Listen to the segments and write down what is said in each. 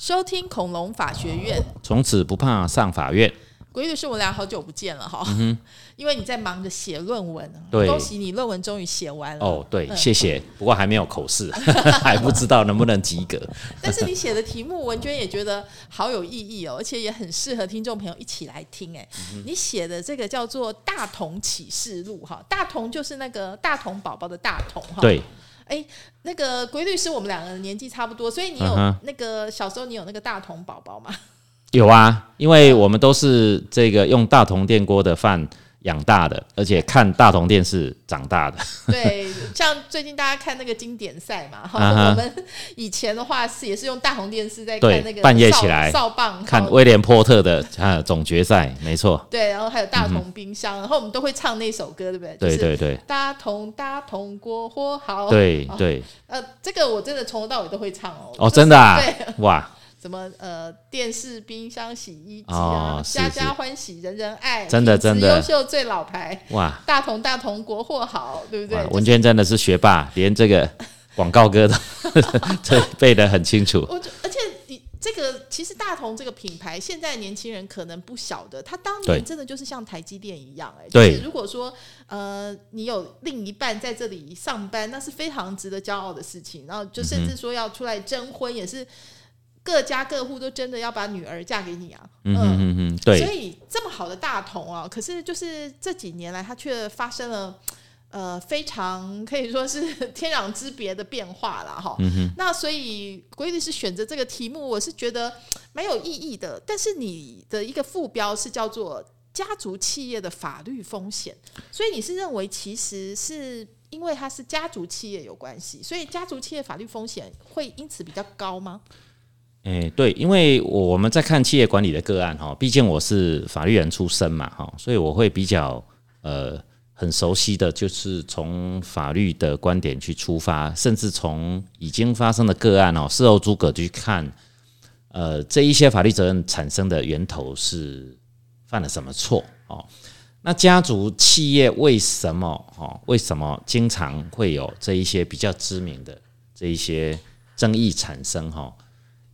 收听恐龙法学院，从此不怕上法院。鬼律师，我俩好久不见了哈，因为你在忙着写论文，对恭喜你论文终于写完了哦，对，谢谢。不过还没有口试，还不知道能不能及格。但是你写的题目，文娟也觉得好有意义哦，而且也很适合听众朋友一起来听。哎，你写的这个叫做《大同启示录》哈，大同就是那个大同宝宝的大同哈。对，哎，那个规律师，我们两个年纪差不多，所以你有嗯那个小时候你有那个大同宝宝吗？有啊，因为我们都是这个用大同电锅的饭养大的，而且看大同电视长大的。对，像最近大家看那个经典赛嘛，哈、啊我们以前的话是也是用大同电视在看那个半夜起来扫棒，看威廉波特的啊总决赛，没错，对，然后还有大同冰箱，然后我们都会唱那首歌，对不对？对对对大同大同国货好，哦对对。呃，这个我真的从头到尾都会唱哦。哦，就是真的啊对，，哇，什么呃电视、冰箱、洗衣机啊，家家欢喜人人爱，真的真的。优秀最老牌，哇。大同大同国货好，对不对，？文娟真的是学霸，连这个广告歌都 这 背得很清楚。我就而且你这个其实大同这个品牌，现在年轻人可能不晓得，他当年真的就是像台积电一样、哎，对。就是如果说呃你有另一半在这里上班，那是非常值得骄傲的事情，然后就甚至说要出来征婚，也是各家各户都真的要把女儿嫁给你啊，嗯哼哼哼，对，所以这么好的大同啊，可是就是这几年来，它却发生了呃非常可以说是 天壤之别的变化了。哈。那所以鬼律师选择这个题目，我是觉得蛮有意义的。但是你的一个副标是叫做家族企业的法律风险，所以你是认为其实是。因为它是家族企业有关系，所以家族企业法律风险会因此比较高吗？哎、对，因为我们在看企业管理的个案哈，毕竟我是法律人出身嘛哈，所以我会比较呃很熟悉的就是从法律的观点去出发，甚至从已经发生的个案哦，事后诸葛去看，呃，这一些法律责任产生的源头是犯了什么错哦？那家族企业为什么哦？为什么经常会有这一些比较知名的这一些争议产生哈？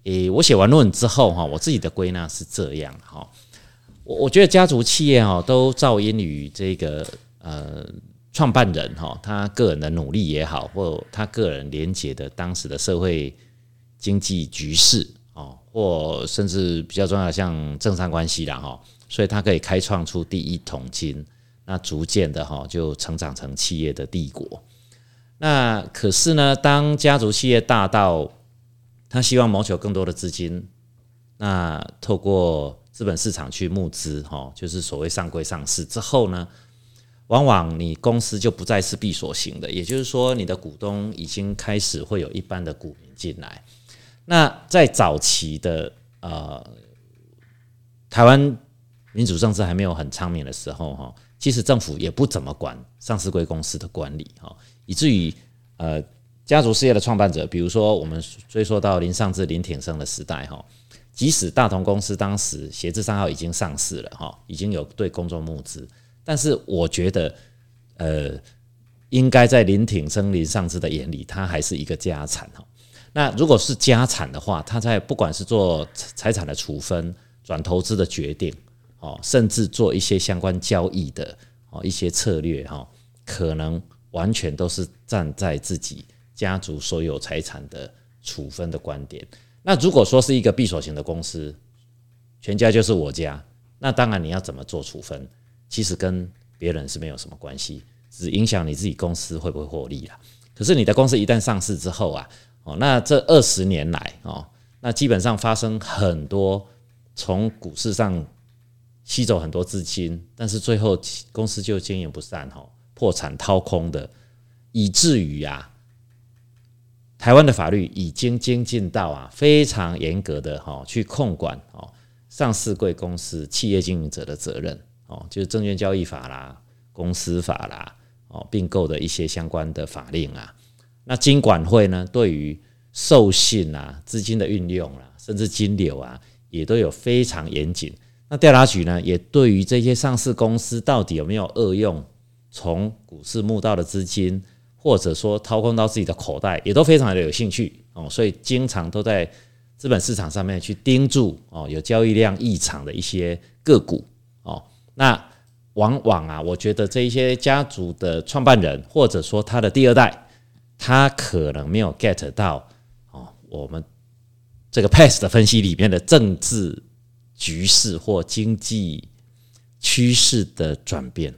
诶，我写完论文之后哈，我自己的归纳是这样哈。我我觉得家族企业哈都噪音于这个呃创办人哈他个人的努力也好，或他个人连接的当时的社会经济局势哦，或甚至比较重要像政商关系啦哈，所以他可以开创出第一桶金，那逐渐的哈就成长成企业的帝国。那可是呢，当家族企业大到他希望谋求更多的资金，那透过资本市场去募资，哈，就是所谓上柜上市之后呢，往往你公司就不再是闭锁型的，也就是说，你的股东已经开始会有一般的股民进来。那在早期的呃台湾民主政治还没有很昌明的时候，哈，其实政府也不怎么管上市贵公司的管理，哈，以至于呃家族事业的创办者，比如说我们追溯到林尚志、林挺生的时代，哈，即使大同公司当时协字商号已经上市了，哈，已经有对公众募资，但是我觉得，呃，应该在林挺生、林尚志的眼里，它还是一个家产，哈。那如果是家产的话，他在不管是做财产的处分、转投资的决定，哦，甚至做一些相关交易的哦一些策略哈，可能完全都是站在自己家族所有财产的处分的观点。那如果说是一个闭锁型的公司，全家就是我家，那当然你要怎么做处分，其实跟别人是没有什么关系，只影响你自己公司会不会获利啦。可是你的公司一旦上市之后啊，哦，那这二十年来哦，那基本上发生很多从股市上吸走很多资金，但是最后公司就经营不善哈，破产掏空的，以至于啊，台湾的法律已经精进到啊非常严格的哈去控管哦上市贵公司企业经营者的责任哦，就是证券交易法啦、公司法啦哦并购的一些相关的法令啊。那金管会呢，对于授信啊、资金的运用啦、甚至金流啊，也都有非常严谨。那调查局呢，也对于这些上市公司到底有没有恶用从股市募到的资金，或者说掏空到自己的口袋，也都非常的有兴趣哦，所以经常都在资本市场上面去盯住哦有交易量异常的一些个股哦，那往往啊，我觉得这一些家族的创办人或者说他的第二代，他可能没有 get 到哦我们这个 past 的分析里面的政治局势或经济趋势的转变。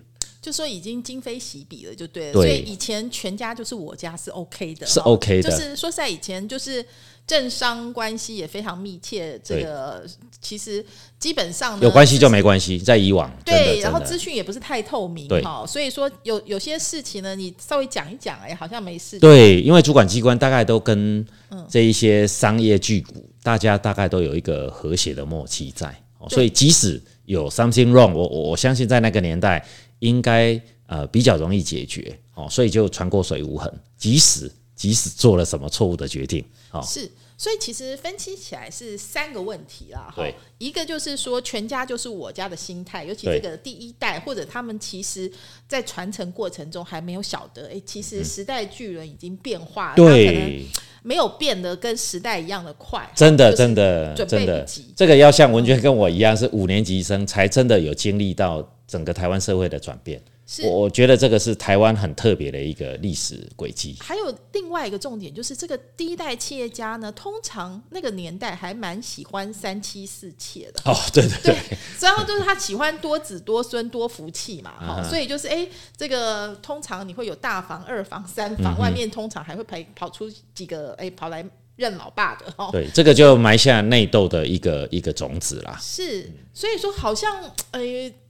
就说已经今非昔比了，就对了。对。所以以前全家就是我家是 OK 的，是哦 OK 的。就是说实在以前就是政商关系也非常密切，这个其实基本上呢有关系就没关系，在以往真的对，真然后资讯也不是太透明对。哈，所以说有有些事情呢，你稍微讲一讲，哎，好像没事。对，因为主管机关大概都跟嗯。这一些商业巨股，大家大概都有一个和谐的默契在，哦所以即使有 something wrong，我我我相信在那个年代应该呃比较容易解决哦，所以就船过水无痕。即使即使做了什么错误的决定，哦，是，所以其实分析起来是三个问题啦。哈，一个就是说全家就是我家的心态，尤其对这个第一代或者他们其实在传承过程中还没有晓得，哎，其实时代巨人已经变化了，它可能没有变得跟时代一样的快，真的真的真的，这个要像文娟跟我一样是五年级生，才真的有经历到整个台湾社会的转变。是我我觉得这个是台湾很特别的一个历史轨迹。还有另外一个重点，就是这个第一代企业家呢，通常那个年代还蛮喜欢三妻四妾的。哦，对对对，然后就是他喜欢多子多孙多福气嘛，哈、嗯所以就是哎，这个通常你会有大房、二房、三嗯房，外面通常还会跑跑出几个哎跑来认老爸的哦。对，这个就埋下内斗的一个一个种子啦。是，所以说好像呃，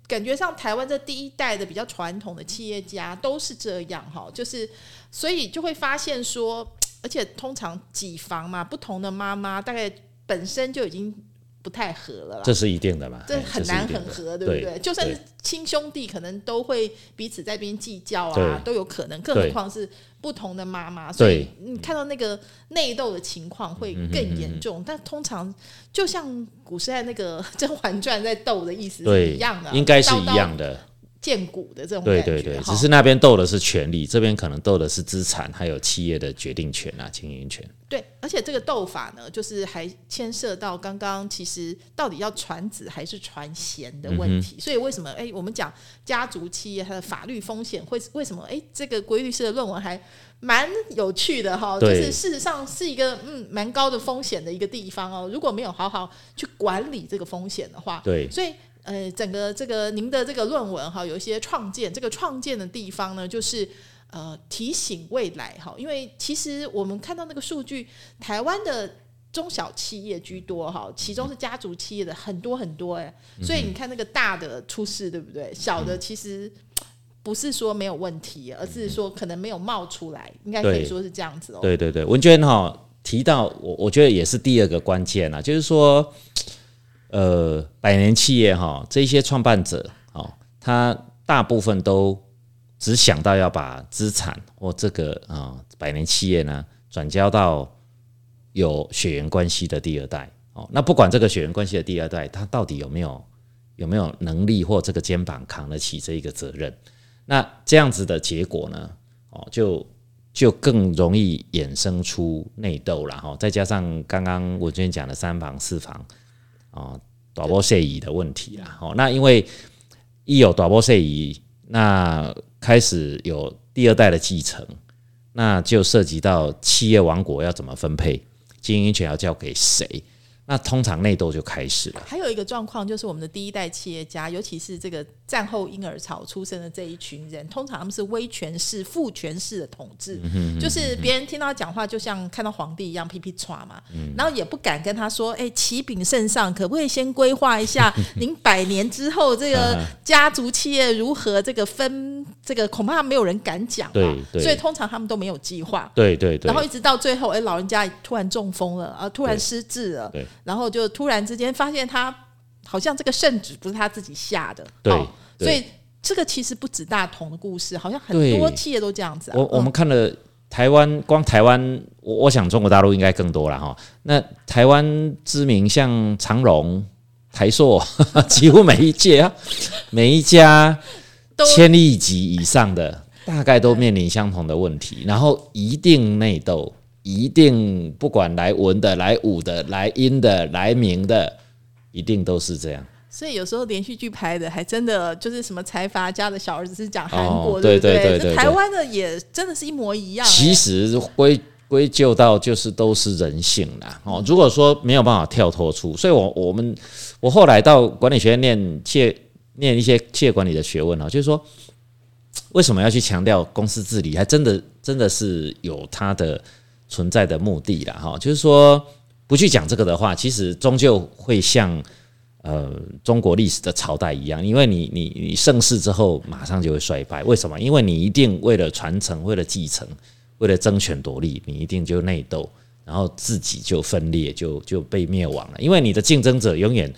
感觉上台湾这第一代的比较传统的企业家都是这样哈，就是所以就会发现说，而且通常几房嘛，不同的妈妈大概本身就已经不太合了啦。这是一定的嘛？这哎很难很合，对不对？对就算是亲兄弟，可能都会彼此在边计较啊，都有可能。更何况是不同的妈妈，所以你看到那个内斗的情况会更严重。但通常就像古时代那个《甄嬛传》在斗的意思是一样的，应该是一样的。见骨的这种感觉。对对对，只是那边斗的是权力，这边可能斗的是资产，还有企业的决定权啊、经营权。对，而且这个斗法呢，就是还牵涉到刚刚其实到底要传子还是传贤的问嗯题。所以为什么哎，我们讲家族企业它的法律风险会为什么哎，这个规律师的论文还蛮有趣的哈，就是事实上是一个嗯蛮高的风险的一个地方哦。如果没有好好去管理这个风险的话，对所以。呃，整个这个您的这个论文哈，有一些创建，这个创建的地方呢，就是呃提醒未来哈，因为其实我们看到那个数据，台湾的中小企业居多哈，其中是家族企业的很多很多哎，所以你看那个大的出事对不对？小的其实不是说没有问题，而是说可能没有冒出来，应该可以说是这样子哦。对对对，文娟哈提到我，我觉得也是第二个关键啊，就是说，呃，百年企业哈这些创办者哦，他大部分都只想到要把资产或这个啊、百年企业呢转交到有血缘关系的第二代哦。那不管这个血缘关系的第二代，他到底有没有有没有能力或这个肩膀扛得起这一个责任？那这样子的结果呢？哦，就就更容易衍生出内斗了哈。再加上刚刚我之前讲的三房四房哦，短波谢仪的问题啦。哦，那因为一有短波谢仪，那开始有第二代的继承，那就涉及到企业王国要怎么分配，经营权要交给谁，那通常内斗就开始了。还有一个状况就是，我们的第一代企业家，尤其是这个战后婴儿潮出生的这一群人，通常他们是威权式、父权式的统治，就是别人听到他讲话，就像看到皇帝一样噼噼唰嘛，然后也不敢跟他说：“哎、启禀圣上，可不可以先规划一下您百年之后这个 家族企业如何这个分？这个恐怕没有人敢讲嘛，对对所以通常他们都没有计划。”对对对然后一直到最后，哎，老人家突然中风了，啊，突然失智了，对然后就突然之间发现他好像这个圣旨不是他自己下的，对哦所以这个其实不止大同的故事，好像很多企业都这样子啊。我我嗯们看了台湾，光台湾，我我想中国大陆应该更多了哈。那台湾知名像长荣、台塑，几乎每一届啊，每一家都千亿级以上的，大概都面临相同的问题，然后一定内斗，一定不管来文的、来武的、来音的、来明的，一定都是这样。所以有时候连续剧拍的还真的就是什么财阀家的小儿子是讲韩哦国，对不对？对对台湾的也真的是一模一样、其哎实归归咎到就是都是人性啦。哦，如果说没有办法跳脱出，所以我我们我后来到管理学院念企业念一些企业管理的学问啊，就是说为什么要去强调公司治理，还真的真的是有它的存在的目的了。哈，就是说不去讲这个的话，其实终究会像。呃，中国历史的朝代一样，因为你你你盛世之后，马上就会衰败。为什么？因为你一定为了传承，为了继承，为了争权夺利，你一定就内斗，然后自己就分裂，就就被灭亡了。因为你的竞争者永远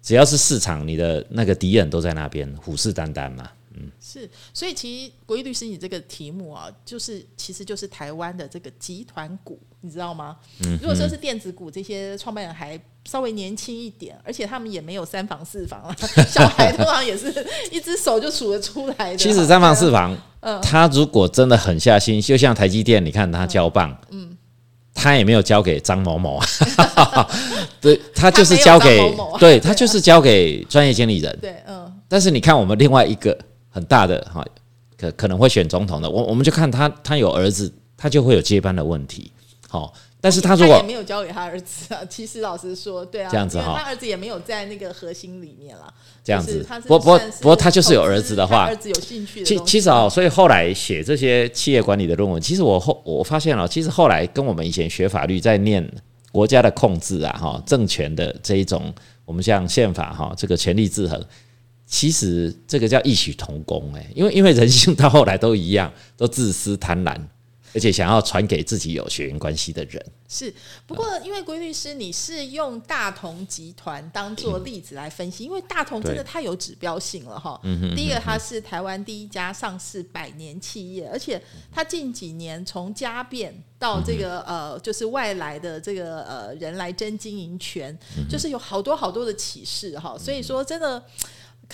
只要是市场，你的那个敌人都在那边虎视眈眈嘛。是，所以其实国义律师你这个题目啊，就是其实就是台湾的这个集团股，你知道吗？嗯如果说是电子股，这些创办人还稍微年轻一点，而且他们也没有三房四房了，小孩通常也是一只手就数得出来的。其实三房四房，嗯，他如果真的狠下心，就像台积电，你看他交棒，嗯，他也没有交给张某某啊，对他就是交给对他就是交给专业经理人。对，嗯，但是你看我们另外一个很大的哈，可可能会选总统的，我我们就看他他有儿子，他就会有接班的问题。好，但是他如也果没有交给他儿子啊，其实老实说，对啊，这样子哈他儿子也没有在那个核心里面了。这样子他是不过不不过他就是有儿子的话儿子有兴趣的其其实哦，所以后来写这些企业管理的论文，其实我后我发现了，其实后来跟我们以前学法律在念国家的控制啊，哈，政权的这一种，我们像宪法哈，这个权力制衡，其实这个叫异曲同工哎，因为因为人性到后来都一样，都自私贪婪，而且想要传给自己有血缘关系的人。是，不过因为规律师你是用大同集团当做例子来分析，因为大同真的太有指标性了哈。第一个，它是台湾第一家上市百年企业，而且它近几年从家变到这个呃，就是外来的这个呃人来争经营权，就是有好多好多的启示哈。所以说，真的。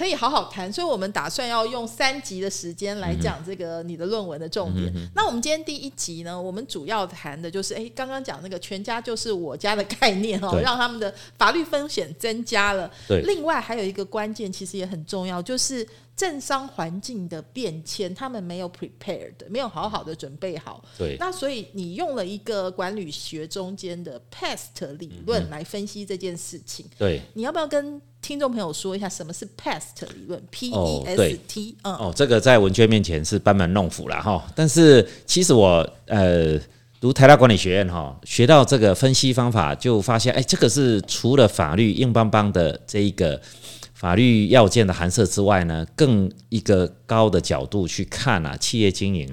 可以好好谈，所以我们打算要用三集的时间来讲这个你的论文的重点。那我们今天第一集呢，我们主要谈的就是，哎，刚刚讲那个全家就是我家的概念哦，让他们的法律风险增加了。对另外还有一个关键，其实也很重要，就是政商环境的变迁，他们没有 prepared，没有好好的准备好。对那所以你用了一个管理学中间的 PEST 理论来分析这件事情。对，你要不要跟听众朋友说一下什么是 PEST 理论？P 哦 E 对 S T，、嗯，哦，这个在文娟面前是班门弄斧了哈。但是其实我呃读台大管理学院哈，学到这个分析方法，就发现哎，这个是除了法律硬邦邦的这一个法律要件的函涉之外呢，更一个高的角度去看啊，企业经营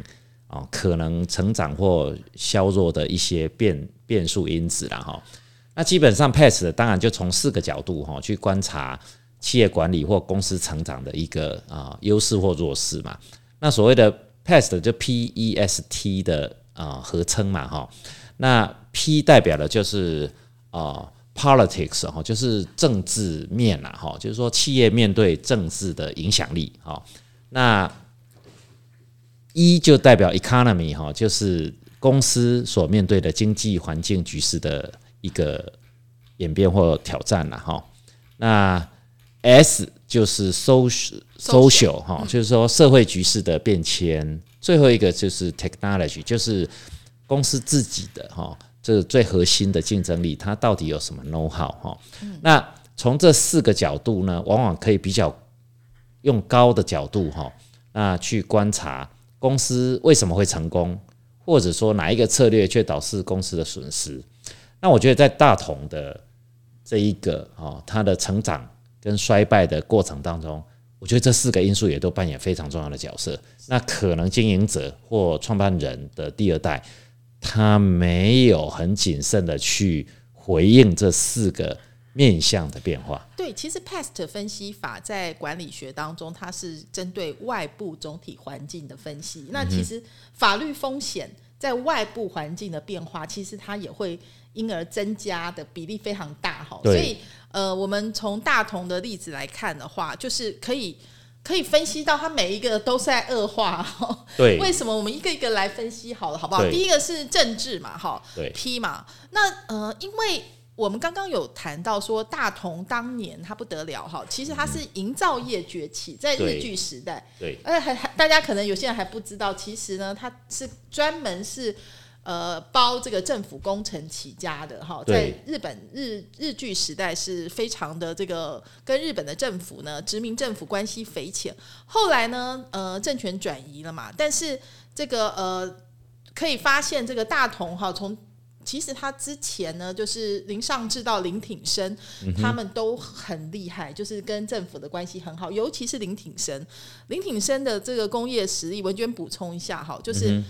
哦可能成长或削弱的一些变变数因子了哈。那基本上 Pest 当然就从四个角度哈去观察企业管理或公司成长的一个啊优势或弱势嘛。那所谓的 PEST 就 P E S T 的啊合称嘛哈。那 P 代表的就是啊 politics 哈，就是政治面啦哈，就是说企业面对政治的影响力哈。那 E 就代表 economy 哈，就是公司所面对的经济环境局势的一个演变或挑战了哈。那 S 就是 social social 哈，就是说社会局势的变迁。最后一个就是 technology，就是公司自己的哈，这个最核心的竞争力，它到底有什么 know how 哈？那从这四个角度呢，往往可以比较用高的角度哈，那去观察公司为什么会成功，或者说哪一个策略却导致公司的损失。那我觉得在大同的这一个哦，它的成长跟衰败的过程当中，我觉得这四个因素也都扮演非常重要的角色。那可能经营者或创办人的第二代，他没有很谨慎的去回应这四个面向的变化。对，其实 PEST 分析法在管理学当中，它是针对外部总体环境的分析。那其实法律风险在外部环境的变化，其实它也会因而增加的比例非常大哈。所以呃，我们从大同的例子来看的话，就是可以。可以分析到它每一个都是在恶化。对，为什么我们一个一个来分析好了，好不好？第一个是政治嘛，哈对，P 嘛，那呃，因为我们刚刚有谈到说大同当年它不得了哈，其实它是营造业崛起，在日对据时代，对而且还还大家可能有些人还不知道，其实呢，它是专门是。呃，包这个政府工程起家的哈，在日本日日据时代是非常的这个跟日本的政府呢殖民政府关系匪浅。后来呢，呃，政权转移了嘛，但是这个呃，可以发现这个大同哈，从其实他之前呢，就是林尚志到林挺生，他们都很厉害，就是跟政府的关系很好，尤其是林挺生。林挺生的这个工业实力，文娟补充一下哈，就是。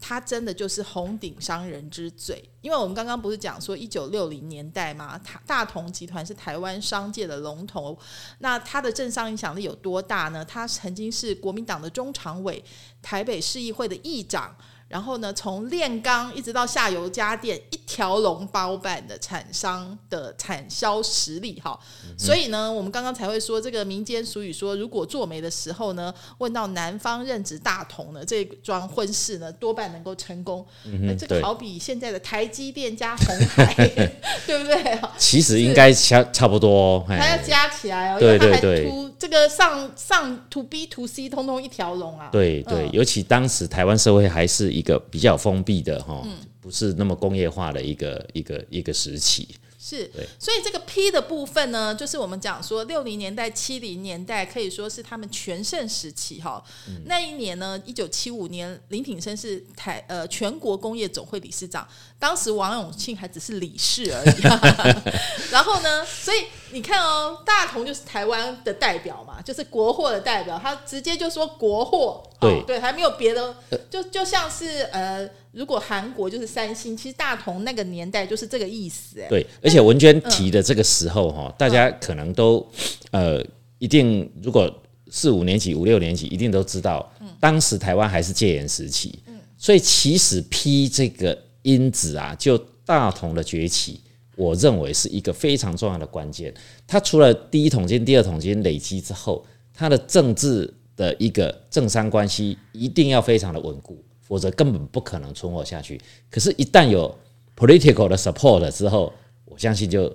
他真的就是红顶商人之最，因为我们刚刚不是讲说一九六零年代嘛，大大同集团是台湾商界的龙头，那他的政商影响力有多大呢？他曾经是国民党的中常委、台北市议会的议长。然后呢，从炼钢一直到下游家电，一条龙包办的产商的产销实力哈。所以呢，我们刚刚才会说这个民间俗语说，如果做媒的时候呢，问到男方任职大同呢，这桩婚事呢，多半能够成功。嗯，呃这个，好比现在的台积电加红海，对不对？其实应该差差不多哦，它要哎，加起来哦，因对为它还对对 to 这个上上 to B to C 通通一条龙啊。对对，嗯尤其当时台湾社会还是一个比较封闭的哈，嗯。不是那么工业化的一个一个一个时期，是对，所以这个 P 的部分呢，就是我们讲说六零年代、七零年代可以说是他们全盛时期哈。嗯。那一年呢，一九七五年，林品生是台呃全国工业总会理事长，当时王永庆还只是理事而已。然后呢，所以你看哦，大同就是台湾的代表嘛，就是国货的代表，他直接就说国货，对哦、对，还没有别的，就就像是呃，如果韩国就是三星，其实大同那个年代就是这个意思，哎。对，而且文娟提的这个时候哈，大家可能都呃一定如果四五年级、五六年级一定都知道，当时台湾还是戒严时期，所以其实批这个因子啊，就大同的崛起。我认为是一个非常重要的关键。它除了第一桶金、第二桶金累积之后，它的政治的一个政商关系一定要非常的稳固，否则根本不可能存活下去。可是，一旦有 political 的 support 之后，我相信就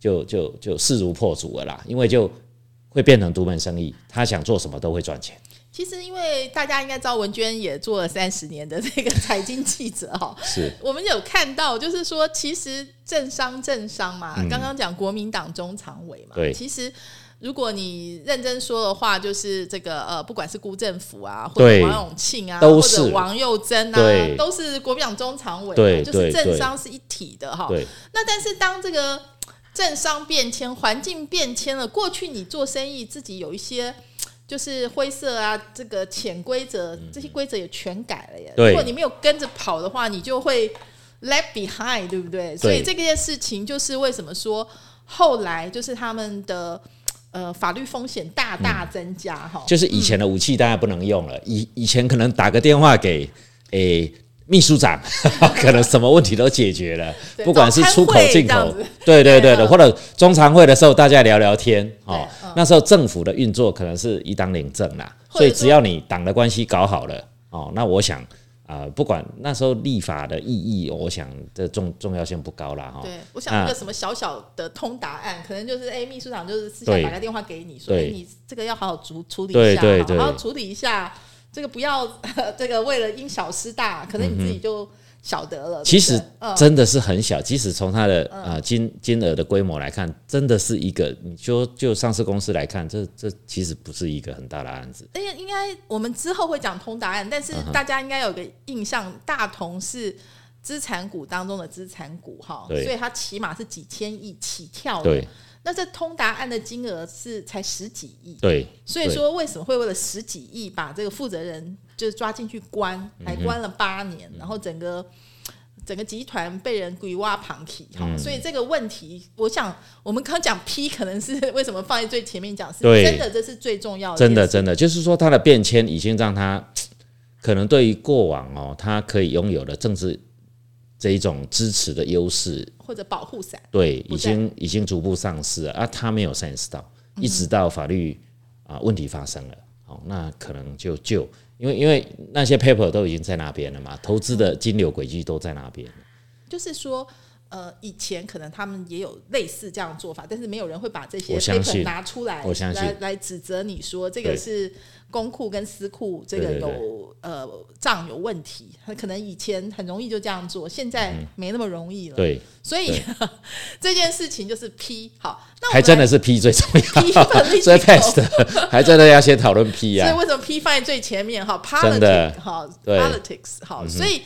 就就就势如破竹了啦，因为就会变成独门生意，他想做什么都会赚钱。其实，因为大家应该知道，文娟也做了三十年的这个财经记者哈，是我们有看到，就是说，其实政商政商嘛，刚刚讲国民党中常委嘛，嗯对其实如果你认真说的话，就是这个呃，不管是辜政府啊，或者对王永庆啊，或者王佑珍啊，都是国民党中常委就是政商是一体的哈。对那但是当这个政商变迁、环境变迁了，过去你做生意自己有一些就是灰色啊，这个潜规则，这些规则也全改了耶。如果你没有跟着跑的话，你就会 left behind，对不对？所以这件事情就是为什么说后来就是他们的呃法律风险大大增加哈。就是以前的武器大家不能用了，以以前可能打个电话给诶。秘书长 可能什么问题都解决了，不管是出口进口对对对的，或者中常会的时候大家聊聊天哦。那时候政府的运作可能是一党领政啦，所以只要你党的关系搞好了哦，那我想啊、呃不管那时候立法的意义，我想这重重要性不高啦哈。对，我想一个什么小小的通答案，可能就是哎，秘书长就是私下打个电话给你说，你这个要好好处处理对一下，好好处理一下，这个不要 这个为了因小失大，可能你自己就晓得了。其实真的是很小，即使从它的呃金金额的规模来看，真的是一个，你说就上市公司来看，这这其实不是一个很大的案子。哎呀应该我们之后会讲通答案，但嗯是大家应该有个印象，大同是资产股当中的资产股哈，所以它起码是几千亿起跳的对。那这通答案的金额是才十几亿，对，所以说为什么会为了十几亿把这个负责人就是抓进去关，嗯还关了八年，然后整个整个集团被人鬼挖旁体哈，嗯。所以这个问题，我想我们刚讲 P 可能是为什么放在最前面讲，是真的这是最重要的，真的真的就是说，他的变迁已经让他可能对于过往哦，他可以拥有的政治这一种支持的优势，或者保护伞。对，已经已经逐步丧失了。啊，他没有 sense 到，一直到法律啊问题发生了，哦，那可能就就，因为因为那些 paper 都已经在那边了嘛，投资的金流轨迹都在那边。就是说，呃，以前可能他们也有类似这样做法，但是没有人会把这些 paper 拿出来，我相信。来来指责你说这个是公库跟私库这个有呃账有问题，可能以前很容易就这样做，现在没那么容易了。嗯对，所以 这件事情就是 P 好，那我还真的是 P 最重要以 PEST 还真的要先讨论 P 啊。所以为什么 P 放在最前面哈？politics 哈，politics 好，所以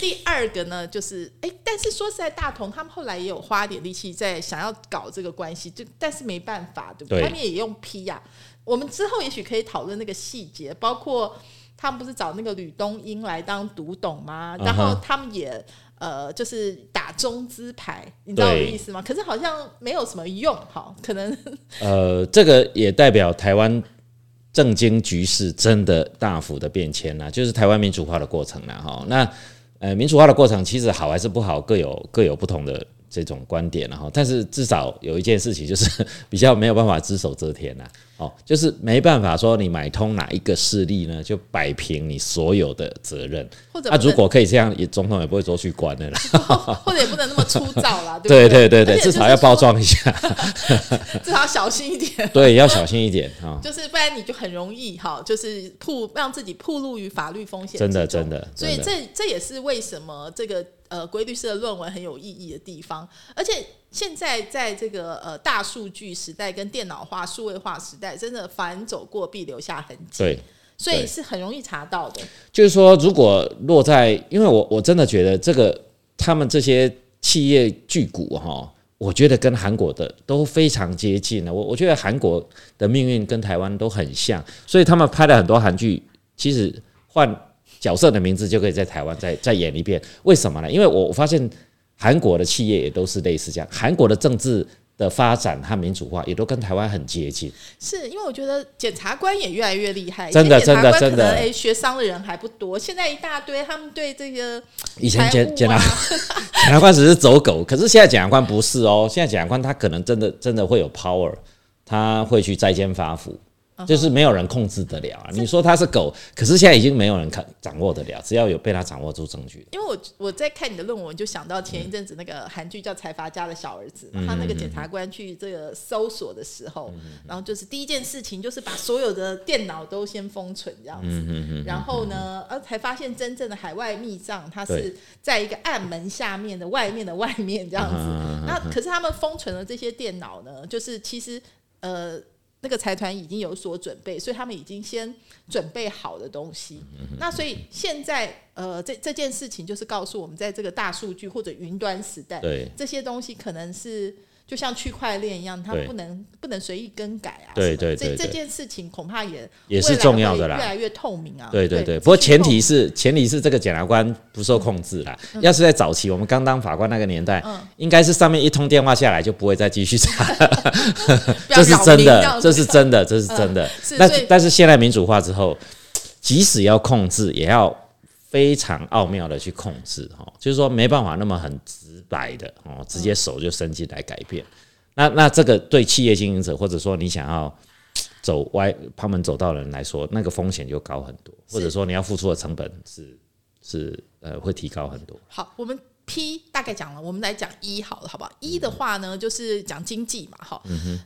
第二个呢，就是哎，但是说实在，大同他们后来也有花点力气在想要搞这个关系，就但是没办法，对不对？对他们也用批呀、我们之后也许可以讨论那个细节，包括他们不是找那个吕东英来当独董吗？然后他们也。呃，就是打中资牌，你知道我的意思吗？可是好像没有什么用，哈，可能 呃，这个也代表台湾政经局势真的大幅的变迁啦，就是台湾民主化的过程啦。哈。那呃，民主化的过程其实好还是不好，各有各有不同的这种观点然后，但是至少有一件事情就是 比较没有办法只手遮天啦。哦，就是没办法说你买通哪一个势力呢，就摆平你所有的责任。那、或者不能如果可以这样，也总统也不会说去关的啦。或者也不能那么粗糙啦，对对对对至少要包装一下，至少要小心一点，对，要小心一点啊。就是不然你就很容易哈，就是曝让自己暴露于法律风险。真的真。的，所以这这也是为什么这个呃规律式的论文很有意义的地方，而且现在在这个呃大数据时代跟电脑化、数位化时代，真的凡走过必留下痕迹，对。所以是很容易查到的。就是说，如果落在，因为我我真的觉得这个他们这些企业巨股哈，我觉得跟韩国的都非常接近了。我我觉得韩国的命运跟台湾都很像，所以他们拍了很多韩剧，其实换角色的名字就可以在台湾再再演一遍。为什么呢？因为我我发现韩国的企业也都是类似这样，韩国的政治。的发展和民主化也都跟台湾很接近，是因为我觉得检察官也越来越厉害，真的真的真的可能哎学商的人还不多，现在一大堆，他们对这个以前检检察啊 检察官只是走狗，可是现在检察官不是哦，现在检察官他可能真的真的会有 power，他会去在监发福，就是没有人控制得了啊。你说他是狗，可是现在已经没有人看掌握得了，只要有被他掌握住证据，因为我我在看你的论文，就想到前一阵子那个韩剧叫《财阀家的小儿子》嘛，他那个检察官去这个搜索的时候，然后就是第一件事情就是把所有的电脑都先封存这样子，然后呢，呃，才发现真正的海外密账，它是在一个暗门下面的外面的外面这样子。那可是他们封存的这些电脑呢，就是其实呃。那个财团已经有所准备，所以他们已经先准备好的东西。那所以现在呃，这这件事情就是告诉我们，在这个大数据或者云端时代，对这些东西可能是就像区块链一样，它不能不能随意更改啊。对对这这件事情恐怕也也是重要的啦越来越透明啊。对对对，对，不过前提是前提是这个检察官不受控制啦。要是在早期我们刚当法官那个年代，应该是上面一通电话下来就不会再继续查，这是真的，这是真的，这是真的。那但是现在民主化之后，即使要控制，也要非常奥妙的去控制哈，就是说没办法那么很直白的哦，直接手就伸进来改变。那那这个对企业经营者或者说你想要走歪他们走道的人来说，那个风险就高很多，或者说你要付出的成本是是呃会提高很多。好，我们 P 大概讲了，我们来讲一好了，好不好？一的话呢，就是讲经济嘛，哈。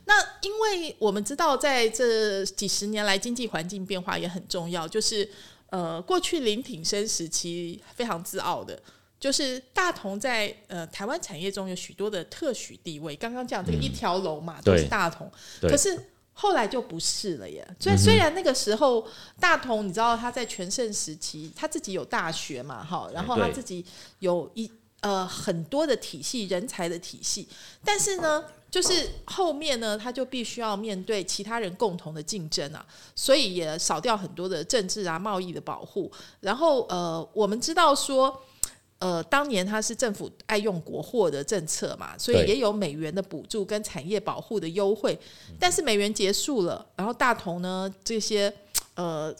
那因为我们知道，在这几十年来，经济环境变化也很重要，就是呃，过去林挺生时期非常自傲的。就是大同在呃台湾产业中有许多的特许地位，刚刚讲这个一条龙嘛，都是大同，可是后来就不是了耶。所以虽然那个时候大同，你知道他在全盛时期，他自己有大学嘛，哈，然后他自己有一呃很多的体系，人才的体系，但是呢。就是后面呢，他就必须要面对其他人共同的竞争啊，所以也少掉很多的政治啊、贸易的保护。然后呃，我们知道说，呃，当年他是政府爱用国货的政策嘛，所以也有美元的补助跟产业保护的优惠。但是美元结束了，然后大同呢这些呃，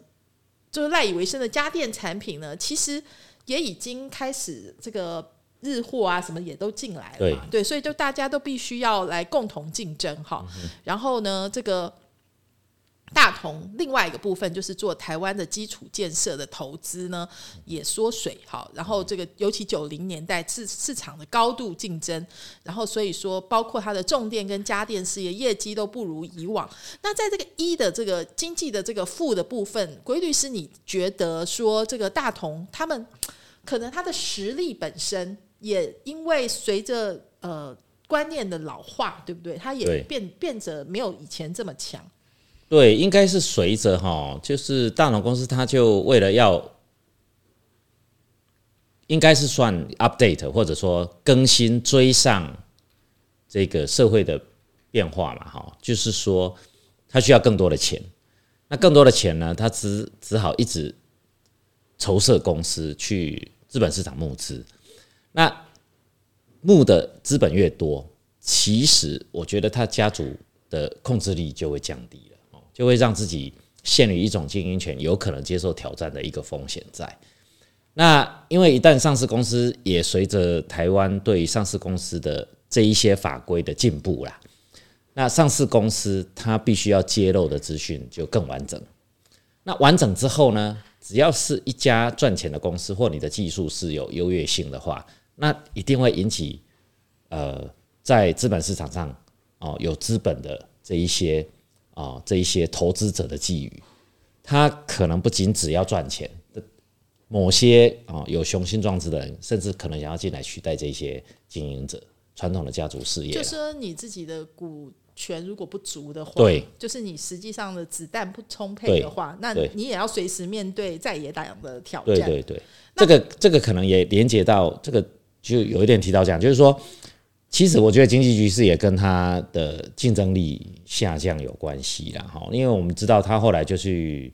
就是赖以为生的家电产品呢，其实也已经开始这个日货啊什么也都进来了嘛，对，所以就大家都必须要来共同竞争哈。然后呢，这个大同另外一个部分就是做台湾的基础建设的投资呢，也缩水哈，然后这个尤其九零年代市市场的高度竞争，然后所以说包括它的重电跟家电事业业绩都不如以往。那在这个一的这个经济的这个负的部分，规律是你觉得说这个大同他们可能他的实力本身也因为随着呃观念的老化，对不对？它也变变着没有以前这么强。对，应该是随着哈，就是大脑公司，它就为了要，应该是算 update 或者说更新追上这个社会的变化嘛，哈，就是说它需要更多的钱，那更多的钱呢，它只只好一直筹设公司去资本市场募资，那募的资本越多，其实我觉得他家族的控制力就会降低了。就会让自己陷于一种经营权有可能接受挑战的一个风险在。那因为一旦上市公司也随着台湾对上市公司的这一些法规的进步啦，那上市公司它必须要揭露的资讯就更完整。那完整之后呢，只要是一家赚钱的公司或你的技术是有优越性的话，那一定会引起呃在资本市场上哦有资本的这一些。啊，这一些投资者的觊觎，他可能不仅只要赚钱，某些啊有雄心壮志的人，甚至可能想要进来取代这些经营者传统的家族事业。就说你自己的股权如果不足的话，对，就是你实际上的子弹不充沛的话，那你也要随时面对在野党的挑战。对对对，这个这个可能也连接到这个，就有一点提到这样，就是说。其实我觉得经济局势也跟它的竞争力下降有关系啦，哈，因为我们知道他后来就去，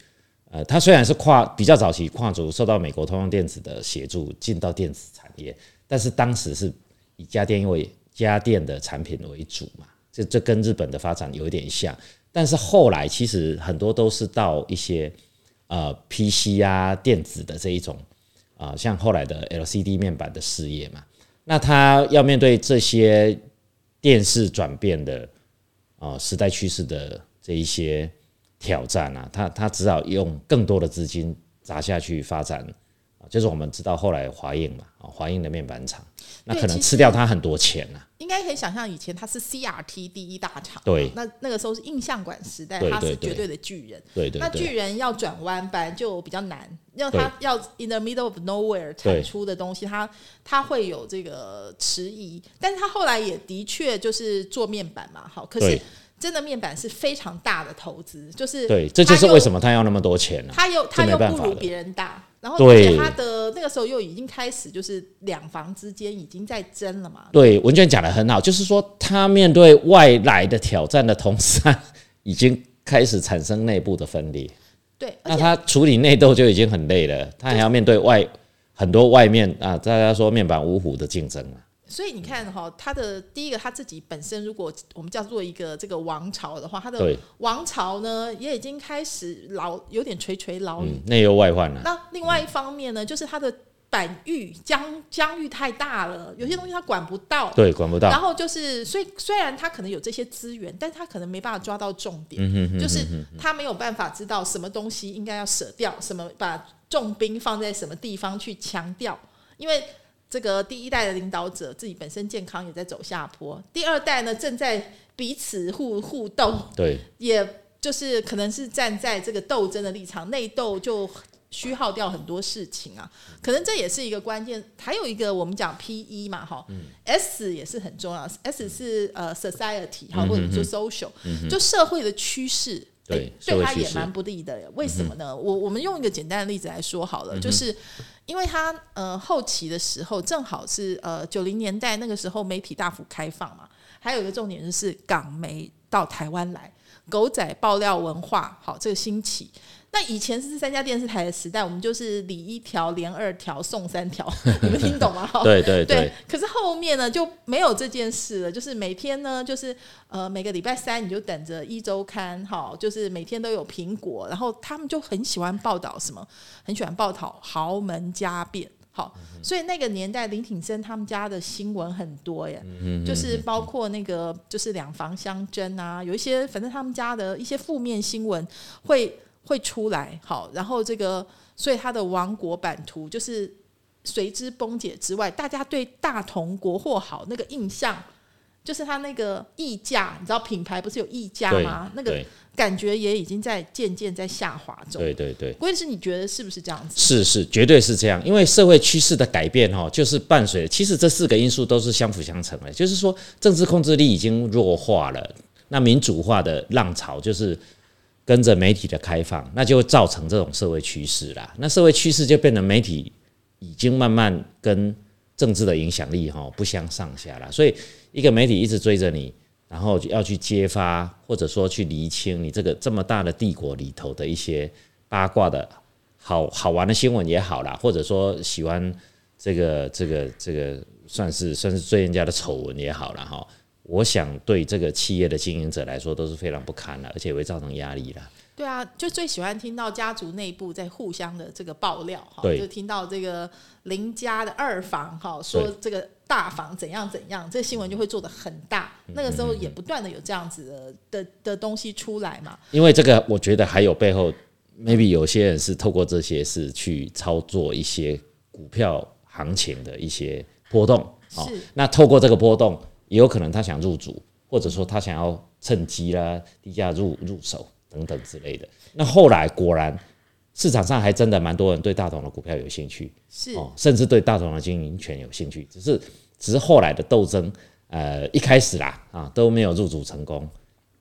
呃，他虽然是跨比较早期跨足受到美国通用电子的协助进到电子产业，但是当时是以家电因为家电的产品为主嘛，这这跟日本的发展有一点像，但是后来其实很多都是到一些呃 PC 啊电子的这一种啊，像后来的 LCD 面板的事业嘛。那他要面对这些电视转变的啊时代趋势的这一些挑战啊，他他只好用更多的资金砸下去发展啊，就是我们知道后来华映嘛，啊华映的面板厂，那可能吃掉他很多钱呐。应该可以想象，以前它是 CRT 第一大厂，对，那那个时候是印象馆时代，它是绝对的巨人，对对。那巨人要转弯班就比较难，要他要 in the middle of nowhere 产出的东西，他他会有这个迟疑，但是他后来也的确就是做面板嘛，好，可是真的面板是非常大的投资，就是对，这就是为什么他要那么多钱呢？他又他又不如别人大。然后，而且他的那个时候又已经开始，就是两房之间已经在争了嘛。对，文娟讲的很好，就是说他面对外来的挑战的同时，已经开始产生内部的分裂。对，那他处理内斗就已经很累了，他还要面对外很多外面啊，大家说面板五虎的竞争啊。所以你看哈，他的第一个他自己本身，如果我们叫做一个这个王朝的话，他的王朝呢也已经开始老有点垂垂老矣，内忧外患了。那另外一方面呢，就是他的版域疆疆域太大了，有些东西他管不到，对，管不到。然后就是，所以虽然他可能有这些资源，但是他可能没办法抓到重点，就是他没有办法知道什么东西应该要舍掉，什么把重兵放在什么地方去强调，因为。这个第一代的领导者自己本身健康也在走下坡，第二代呢正在彼此互互斗，对，也就是可能是站在这个斗争的立场，内斗就虚耗掉很多事情啊，可能这也是一个关键。还有一个我们讲 P E 嘛，哈，S 也是很重要，S 是呃 society 哈，或者说 social，就社会的趋势。对，对他也蛮不利的。为什么呢？我我们用一个简单的例子来说好了，就是因为他呃后期的时候正好是呃九零年代那个时候媒体大幅开放嘛，还有一个重点就是港媒到台湾来，狗仔爆料文化好这个兴起。那以前是三家电视台的时代，我们就是理一条连二条送三条，你们听懂吗？对对对。可是后面呢就没有这件事了，就是每天呢，就是呃每个礼拜三你就等着一周刊，哈，就是每天都有苹果，然后他们就很喜欢报道什么，很喜欢报道豪门家变。好，所以那个年代林挺生他们家的新闻很多耶，就是包括那个就是两房相争啊，有一些反正他们家的一些负面新闻会会出来。好，然后这个所以它的王国版图就是随之崩解之外，大家对大同国货好那个印象。就是它那个溢价，你知道品牌不是有溢价吗？那个感觉也已经在渐渐在下滑中。对对对，关键是你觉得是不是这样子？是是，绝对是这样。因为社会趋势的改变哈，就是伴随。其实这四个因素都是相辅相成的。就是说，政治控制力已经弱化了，那民主化的浪潮就是跟着媒体的开放，那就会造成这种社会趋势啦。那社会趋势就变成媒体已经慢慢跟政治的影响力哈不相上下了，所以。一个媒体一直追着你，然后要去揭发，或者说去厘清你这个这么大的帝国里头的一些八卦的好好玩的新闻也好啦，或者说喜欢这个这个这个算是算是追人家的丑闻也好了哈。我想对这个企业的经营者来说都是非常不堪的，而且会造成压力的。对啊，就最喜欢听到家族内部在互相的这个爆料哈，就听到这个邻家的二房哈说这个大房怎样怎样，这新闻就会做的很大。那个时候也不断的有这样子的的的东西出来嘛。因为这个，我觉得还有背后，maybe 有些人是透过这些事去操作一些股票行情的一些波动。是。那透过这个波动，也有可能他想入主，或者说他想要趁机啦低价入入手。等等之类的，那后来果然市场上还真的蛮多人对大同的股票有兴趣，是哦，甚至对大同的经营权有兴趣，只是只是后来的斗争，呃，一开始啦啊都没有入主成功，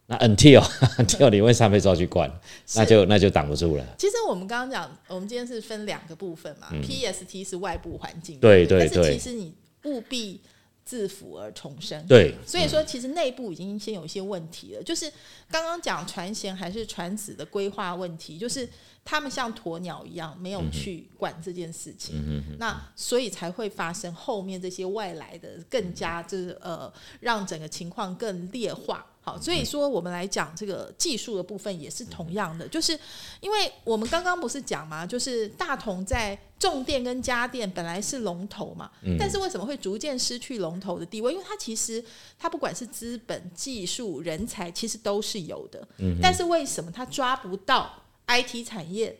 那 until until 你为三倍抓去关，那就那就挡不住了。其实我们刚刚讲，我们今天是分两个部分嘛，PST 是外部环境，对对对，但是其实你务必。自腐而重生，对，所以说其实内部已经先有一些问题了。就是刚刚讲传贤还是传子的规划问题，就是他们像鸵鸟一样没有去管这件事情，那所以才会发生后面这些外来的更加就是呃让整个情况更劣化。好，所以说我们来讲这个技术的部分也是同样的，就是因为我们刚刚不是讲嘛，就是大同在重电跟家电本来是龙头嘛，但是为什么会逐渐失去龙头的地位？因为它其实它不管是资本、技术、人才，其实都是有的，但是为什么它抓不到 IT 产业？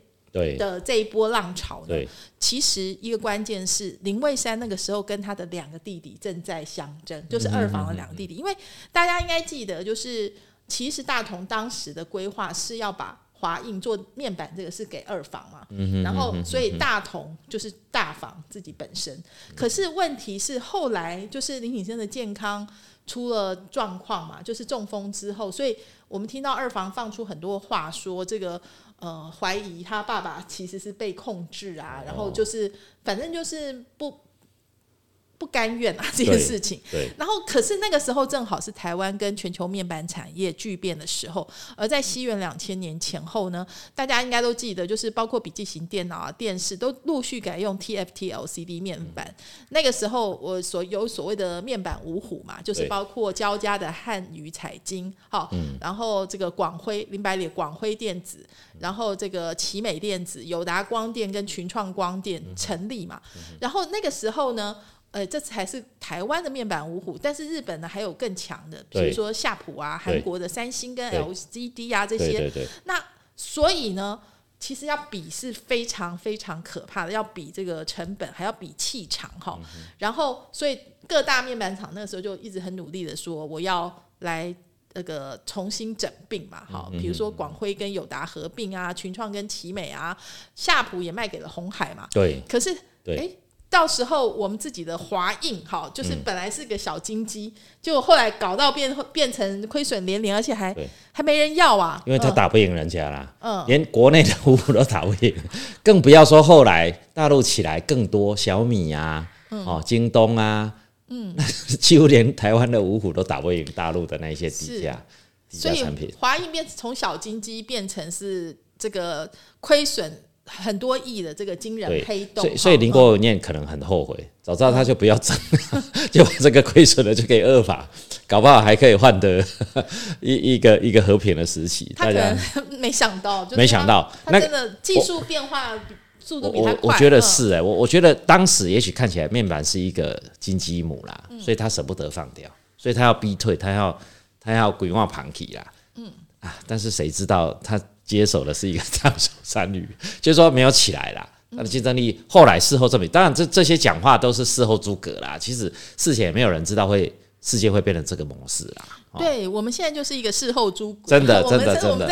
的这一波浪潮呢，其实一个关键是林蔚山那个时候跟他的两个弟弟正在相争，就是二房的两个弟弟。因为大家应该记得，就是其实大同当时的规划是要把华映做面板，这个是给二房嘛，然后所以大同就是大房自己本身。可是问题是后来就是林景生的健康出了状况嘛，就是中风之后，所以我们听到二房放出很多话说这个。呃，怀疑他爸爸其实是被控制啊，然后就是反正就是不。不甘愿啊这件事情，对。然后，可是那个时候正好是台湾跟全球面板产业巨变的时候，而在西元两千年前后呢，大家应该都记得，就是包括笔记型电脑啊、电视都陆续改用 TFT LCD 面板。那个时候，我所有所谓的面板五虎嘛，就是包括交加的汉语彩晶，好，然后这个广辉林百里广辉电子，然后这个奇美电子、友达光电跟群创光电成立嘛。然后那个时候呢。呃，这才是台湾的面板五虎，但是日本呢还有更强的，比如说夏普啊，韩国的三星跟 LCD 啊这些。那所以呢，其实要比是非常非常可怕的，要比这个成本，还要比气场哈。然后，所以各大面板厂那个时候就一直很努力的说，我要来那个重新整并嘛，哈，比如说广辉跟友达合并啊，群创跟奇美啊，夏普也卖给了红海嘛。对。可是，哎。到时候我们自己的华印，哈，就是本来是个小金鸡，结果后来搞到变变成亏损连连，而且还还没人要啊，因为他打不赢人家啦，嗯，连国内的五虎都打不赢，更不要说后来大陆起来更多小米啊，哦，京东啊，嗯，几乎连台湾的五虎都打不赢大陆的那些低价低价产品，华映变从小金鸡变成是这个亏损。很多亿的这个惊人黑洞，所以所以林国念可能很后悔，早知道他就不要整，就把这个亏损的就给恶法，搞不好还可以换得 一一个一个和平的时期。他可能 没想到，没想到，那真的技术变化速度比他快。我我觉得是哎，我我觉得当时也许看起来面板是一个金鸡母啦，所以他舍不得放掉，所以他要逼退，他要他要鬼望旁体啦。嗯啊，但是谁知道他接手的是一个烫手山芋，就是说没有起来啦。他的竞争力后来事后证明，当然这这些讲话都是事后诸葛啦。其实事前也没有人知道会世界会变成这个模式啦。对，我们现在就是一个事后诸葛，真的 真的真的。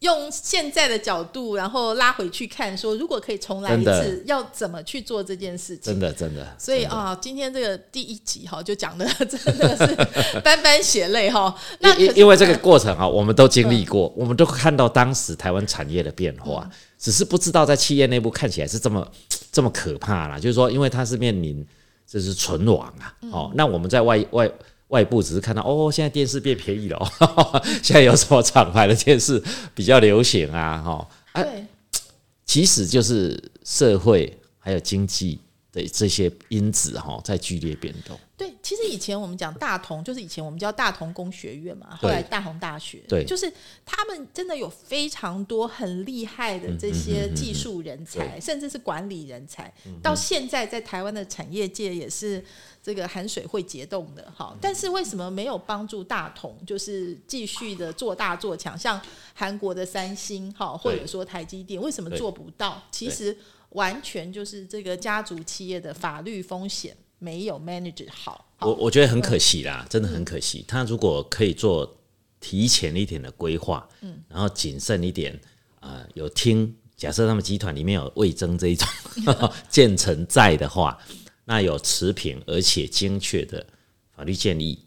用现在的角度，然后拉回去看，说如果可以重来一次，要怎么去做这件事情？真的，真的。所以啊，今天这个第一集哈，就讲的真的是 斑斑血泪哈。那因因为这个过程哈，我们都经历过，我们都看到当时台湾产业的变化，只是不知道在企业内部看起来是这么这么可怕啦。就是说，因为它是面临就是存亡啊，哦，那我们在外外。外部只是看到哦，现在电视变便宜了，现在有什么厂牌的电视比较流行啊？哈，对，其实就是社会还有经济的这些因子哈，在剧烈变动。对，其实以前我们讲大同，就是以前我们叫大同工学院嘛，后来大同大学，对，就是他们真的有非常多很厉害的这些技术人才，甚至是管理人才，到现在在台湾的产业界也是这个含水会结冻的哈。但是为什么没有帮助大同，就是继续的做大做强？像韩国的三星哈，或者说台积电，为什么做不到？其实完全就是这个家族企业的法律风险。没有 manage 好，我我觉得很可惜啦，真的很可惜。他如果可以做提前一点的规划，嗯，然后谨慎一点，啊，有听假设他们集团里面有魏征这一种 建成在的话，那有持平而且精确的法律建议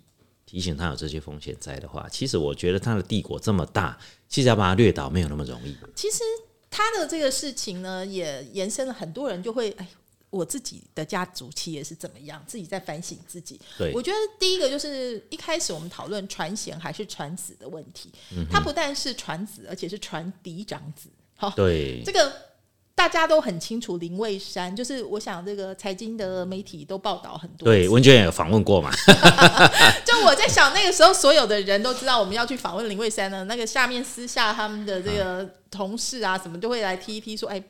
提醒他有这些风险在的话，其实我觉得他的帝国这么大，其实要把它掠倒没有那么容易。其实他的这个事情呢，也延伸了很多人就会哎。我自己的家族企业是怎么样？自己在反省自己。对，我觉得第一个就是一开始我们讨论传贤还是传子的问题。嗯，他不但是传子，而且是传嫡长子。好，对，这个大家都很清楚。林蔚山就是我想这个财经的媒体都报道很多。对，文娟也有访问过嘛。就我在想，那个时候所有的人都知道我们要去访问林蔚山呢。那个下面私下他们的这个同事啊，什么就会来踢一踢说：“哎。”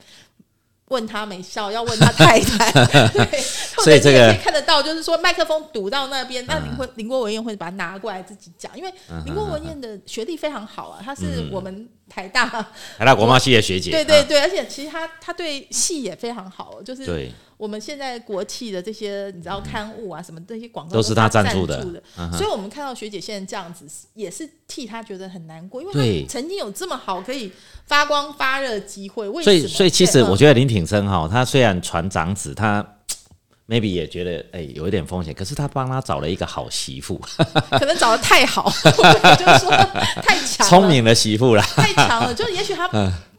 问他没笑，要问他太太。对，所以这个可以看得到，就是说麦克风堵到那边，那林国林国文燕会把它拿过来自己讲，因为林国文彦的学历非常好啊，他是我们台大 台大国贸系的学姐。对对对，而且其实他他对戏也非常好，就是我们现在国企的这些你知道刊物啊什么这些广告都是他赞助的，所以我们看到学姐现在这样子，也是替他觉得很难过，因为曾经有这么好可以发光发热的机会，为所以所以其实我觉得林挺生哈，他虽然传长子，他 maybe 也觉得哎有一点风险，可是他帮他找了一个好媳妇，可能找的太好，就是说太强，聪明的媳妇了，太强了，就是也许他。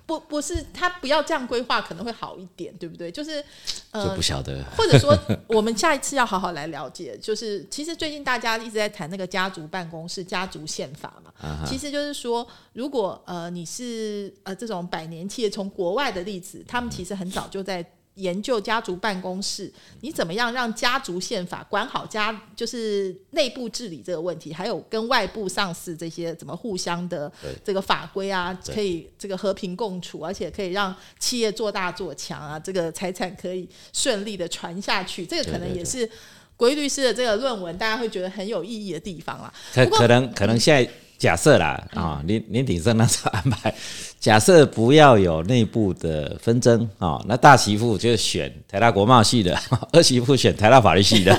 不不是他不要这样规划可能会好一点，对不对？就是呃，不晓得，或者说我们下一次要好好来了解，就是其实最近大家一直在谈那个家族办公室、家族宪法嘛，其实就是说，如果呃你是呃这种百年企业，从国外的例子，他们其实很早就在。研究家族办公室，你怎么样让家族宪法管好家，就是内部治理这个问题，还有跟外部上市这些怎么互相的这个法规啊，可以这个和平共处，而且可以让企业做大做强啊，这个财产可以顺利的传下去，这个可能也是国律师的这个论文，大家会觉得很有意义的地方啦。可可能可能现在假设啦啊，林林鼎盛那时候安排。假设不要有内部的纷争啊，那大媳妇就选台大国贸系的，二媳妇选台大法律系的，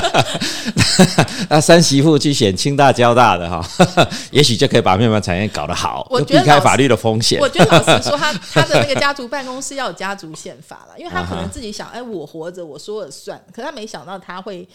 那三媳妇去选清大交大的哈，也许就可以把面板产业搞得好，我避开法律的风险。我觉得老实说，他他的那个家族办公室要有家族宪法了，因为他可能自己想，哎，我活着我说了算，可他没想到他会。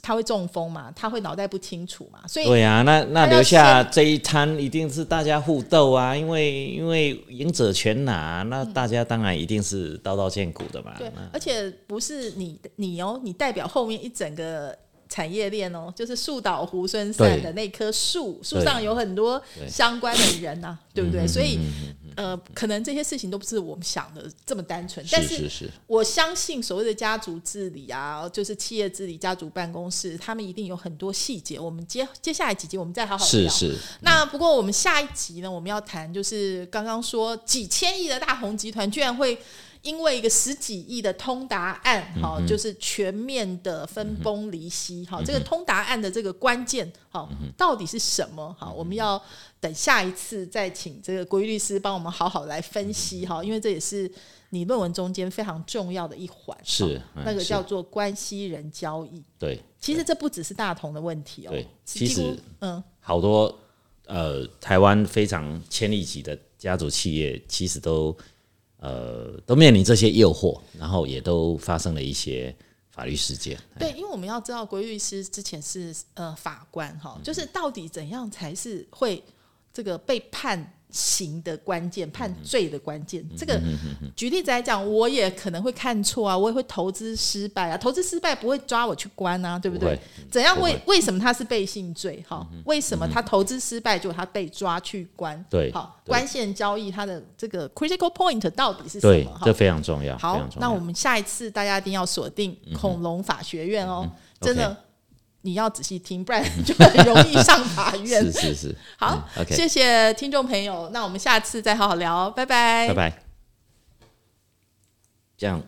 他会中风嘛？他会脑袋不清楚嘛？所以对啊，那那留下这一摊一定是大家互斗啊，因为因为赢者全拿，那大家当然一定是刀刀见骨的嘛。对，而且不是你你哦，你代表后面一整个产业链哦，就是树倒猢狲散的那棵树，树上有很多相关的人呐，对不对？所以呃，可能这些事情都不是我们想的这么单纯，但是我相信所谓的家族治理啊，就是企业治理、家族办公室，他们一定有很多细节。我们接接下来几集我们再好好聊。是是。那不过我们下一集呢，我们要谈就是刚刚说几千亿的大红集团居然会。因为一个十几亿的通达案，哈，就是全面的分崩离析，哈，这个通达案的这个关键，哈，到底是什么？哈，我们要等下一次再请这个国玉律师帮我们好好来分析，哈，因为这也是你论文中间非常重要的一环，是那个叫做关系人交易。对，其实这不只是大同的问题哦，对，其实嗯，好多呃，台湾非常千亿级的家族企业，其实都。呃，都面临这些诱惑，然后也都发生了一些法律事件。对，因为我们要知道，国律师之前是呃法官哈，就是到底怎样才是会这个被判。刑的关键，判罪的关键，这个举例子来讲，我也可能会看错啊，我也会投资失败啊，投资失败不会抓我去关啊，对不对？怎样为？为什么他是背信罪？哈，为什么他投资失败就他被抓去关？对，好，关键交易它的这个 critical point 到底是什么？这非常重要。好，那我们下一次大家一定要锁定恐龙法学院哦，真的。你要仔细听，不然就很容易上法院。是是是，好，谢谢听众朋友，那我们下次再好好聊，拜拜，拜拜，这样。